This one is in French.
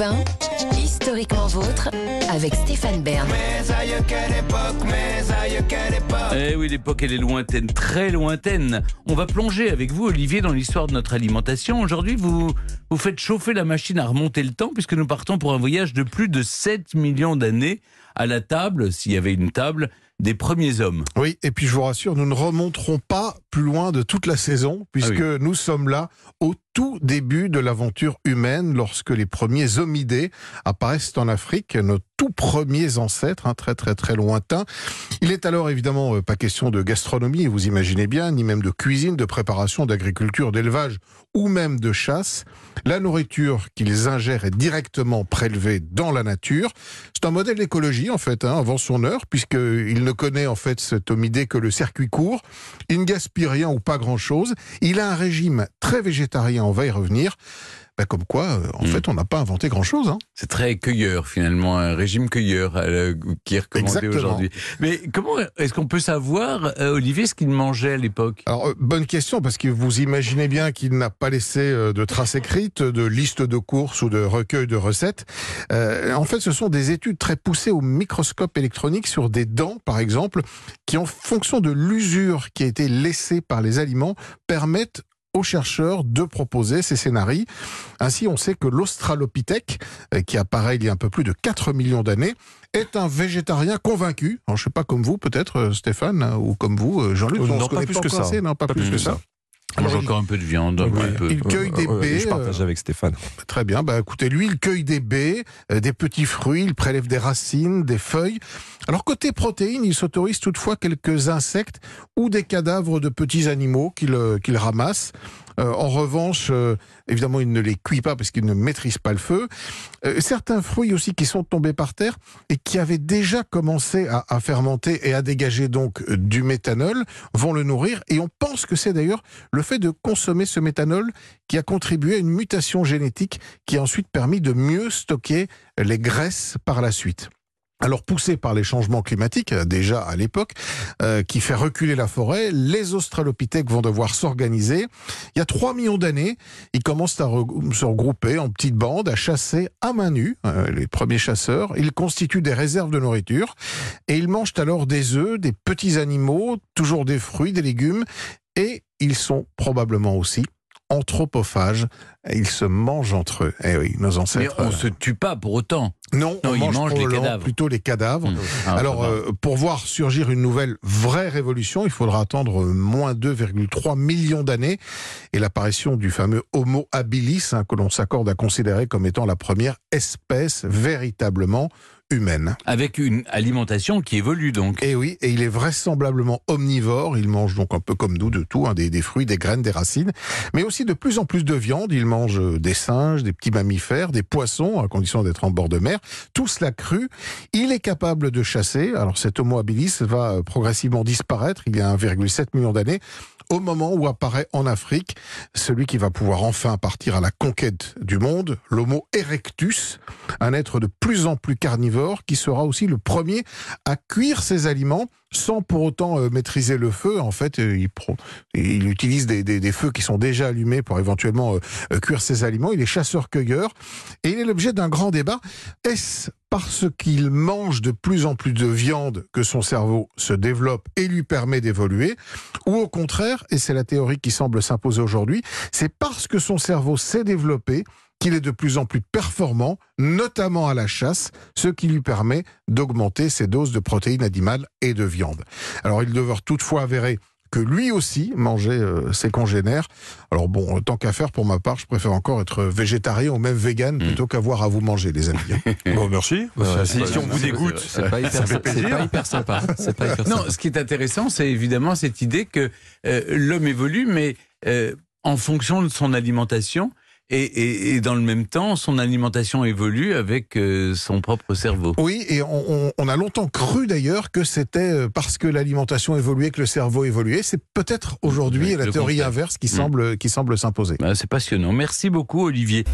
Europe 1, historiquement vôtre, avec Stéphane Bern. Eh oui, l'époque, elle est lointaine, très lointaine. On va plonger avec vous, Olivier, dans l'histoire de notre alimentation. Aujourd'hui, vous, vous faites chauffer la machine à remonter le temps, puisque nous partons pour un voyage de plus de 7 millions d'années à la table, s'il y avait une table, des premiers hommes. Oui, et puis je vous rassure, nous ne remonterons pas plus loin de toute la saison, puisque nous sommes là au tout début de l'aventure humaine, lorsque les premiers homidés apparaissent en Afrique, nos tout premiers ancêtres, hein, très très très lointains. Il est alors évidemment euh, pas question de gastronomie, vous imaginez bien, ni même de cuisine, de préparation, d'agriculture, d'élevage ou même de chasse. La nourriture qu'ils ingèrent est directement prélevée dans la nature. C'est un modèle d'écologie en fait, hein, avant son heure, puisqu'il ne connaît en fait cet homidé que le circuit court. Il ne gaspille rien ou pas grand-chose. Il a un régime très végétarien, on va y revenir. Ben, comme quoi, euh, en Hmm. fait, on n'a pas inventé grand-chose. Hein. C'est très cueilleur, finalement, un régime cueilleur euh, qui est recommandé aujourd'hui. Mais comment est-ce qu'on peut savoir, euh, Olivier, ce qu'il mangeait à l'époque? Alors, euh, bonne question, parce que vous imaginez bien qu'il n'a pas laissé de traces écrites, de listes de courses ou de recueils de recettes. En fait, ce sont des études très poussées au microscope électronique sur des dents, par exemple, qui, en fonction de l'usure qui a été laissée par les aliments, permettent aux chercheurs de proposer ces scénarios. Ainsi, on sait que l'Australopithèque, euh, qui apparaît il y a un peu plus de 4 millions d'années, est un végétarien convaincu. Alors, je sais pas comme vous, peut-être, euh, Stéphane, hein, ou comme vous, euh, Jean-Luc. On non, se pas plus que encore ça. assez, non, pas, plus, que ça. Mange Alors, il- encore un peu de viande, un Oui. peu. Il cueille des baies. Je partage euh, avec Stéphane. Très bien. Bah, écoutez, lui, il cueille des baies, euh, des petits fruits, il prélève des racines, des feuilles. Alors, côté protéines, il s'autorise toutefois quelques insectes ou des cadavres de petits animaux qu'il euh, qu'il ramasse. Euh, en revanche, euh, évidemment, il ne les cuit pas parce qu'il ne maîtrise pas le feu. Euh, certains fruits aussi qui sont tombés par terre et qui avaient déjà commencé à, à fermenter et à dégager donc euh, du méthanol vont le nourrir. Et on pense que c'est d'ailleurs le fait de consommer ce méthanol qui a contribué à une mutation génétique qui a ensuite permis de mieux stocker les graisses par la suite. Alors poussé par les changements climatiques, euh, déjà à l'époque, euh, qui fait reculer la forêt, les australopithèques vont devoir s'organiser. Il y a 3 millions d'années, ils commencent à se regrouper en petites bandes, à chasser à main nue, euh, les premiers chasseurs. Ils constituent des réserves de nourriture et ils mangent alors des œufs, des petits animaux, toujours des fruits, des légumes et ils sont probablement aussi anthropophages. Ils se mangent entre eux. Eh oui, nos Mais ancêtres. on euh, se tue pas pour autant. Non, Non, on ils mange mangent les cadavres. plutôt les cadavres. Mmh. Ah, Alors, euh, pour voir surgir une nouvelle vraie révolution, il faudra attendre euh, moins 2,3 millions d'années et l'apparition du fameux Homo habilis, hein, que l'on s'accorde à considérer comme étant la première espèce véritablement humaine. Avec une alimentation qui évolue donc. Et oui, et il est vraisemblablement omnivore. Il mange donc un peu comme nous de tout, hein, des, des fruits, des graines, des racines, mais aussi de plus en plus de viande. Il mange euh, des singes, des petits mammifères, des poissons, à condition d'être en bord de mer. Tout cela cru. Il est capable de chasser. Alors cet Homo habilis va euh, progressivement disparaître il y a 1,7 million d'années au moment où apparaît en Afrique celui qui va pouvoir enfin partir à la conquête du monde, l'Homo erectus, un être de plus en plus carnivore qui sera aussi le premier à cuire ses aliments sans pour autant euh, maîtriser le feu. En fait, euh, il, utilise des, feux qui sont déjà allumés pour éventuellement euh, cuire ses aliments. Il est chasseur-cueilleur et il est l'objet d'un grand débat. Est-ce parce qu'il mange de plus en plus de viande que son cerveau se développe et lui permet d'évoluer Ou au contraire, et c'est la théorie qui semble s'imposer aujourd'hui, c'est parce que son cerveau s'est développé qu'il est de plus en plus performant, notamment à la chasse, ce qui lui permet d'augmenter ses doses de protéines animales et de viande. Alors il demeure toutefois avéré que lui aussi mangeait euh, ses congénères. Alors bon, euh, tant qu'à faire, pour ma part, je préfère encore être végétarien ou même vegan plutôt qu'avoir à vous manger, les amis. hein. Bon, merci. Ouais, si, ouais, si on vous dégoûte, c'est- pas, hyper, fait pas hyper sympa. C'est pas hyper Non, sympa. ce qui est intéressant, c'est évidemment cette idée que euh, l'homme évolue, mais euh, en fonction de son alimentation. Et, et- et dans le même temps, son alimentation évolue avec euh, son propre cerveau. Oui, et on, on- on a longtemps cru d'ailleurs que c'était euh, parce que l'alimentation évoluait que le cerveau évoluait. C'est peut-être aujourd'hui Oui, la théorie contraire. inverse qui Mm. semble, qui semble s'imposer. Bah, c'est passionnant. Merci beaucoup, Olivier.